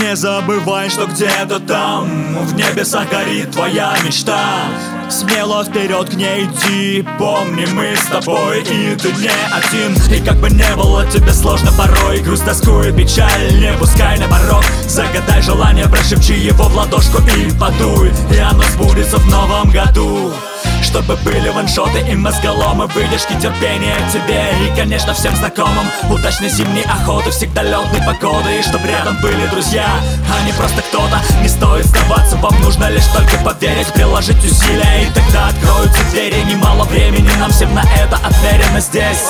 Не забывай, что где-то там В небесах горит твоя мечта. Смело вперед к ней иди Помни, мы с тобой и ты не один. И как бы не было тебе сложно порой Грусть, тоску и печаль не пускай на порог. Загадай желание, прошепчи его в ладошку и подуй И оно сбудется в новом году бы были ваншоты и мозголомы выдержки терпения тебе. И, конечно, всем знакомым. Удачной зимней охоты, всегда летной погоды. И чтоб рядом были друзья, а не просто кто-то. Не стоит сдаваться, вам нужно лишь только поверить Приложить усилия, и тогда откроются двери Немало времени нам всем на это отмерено здесь.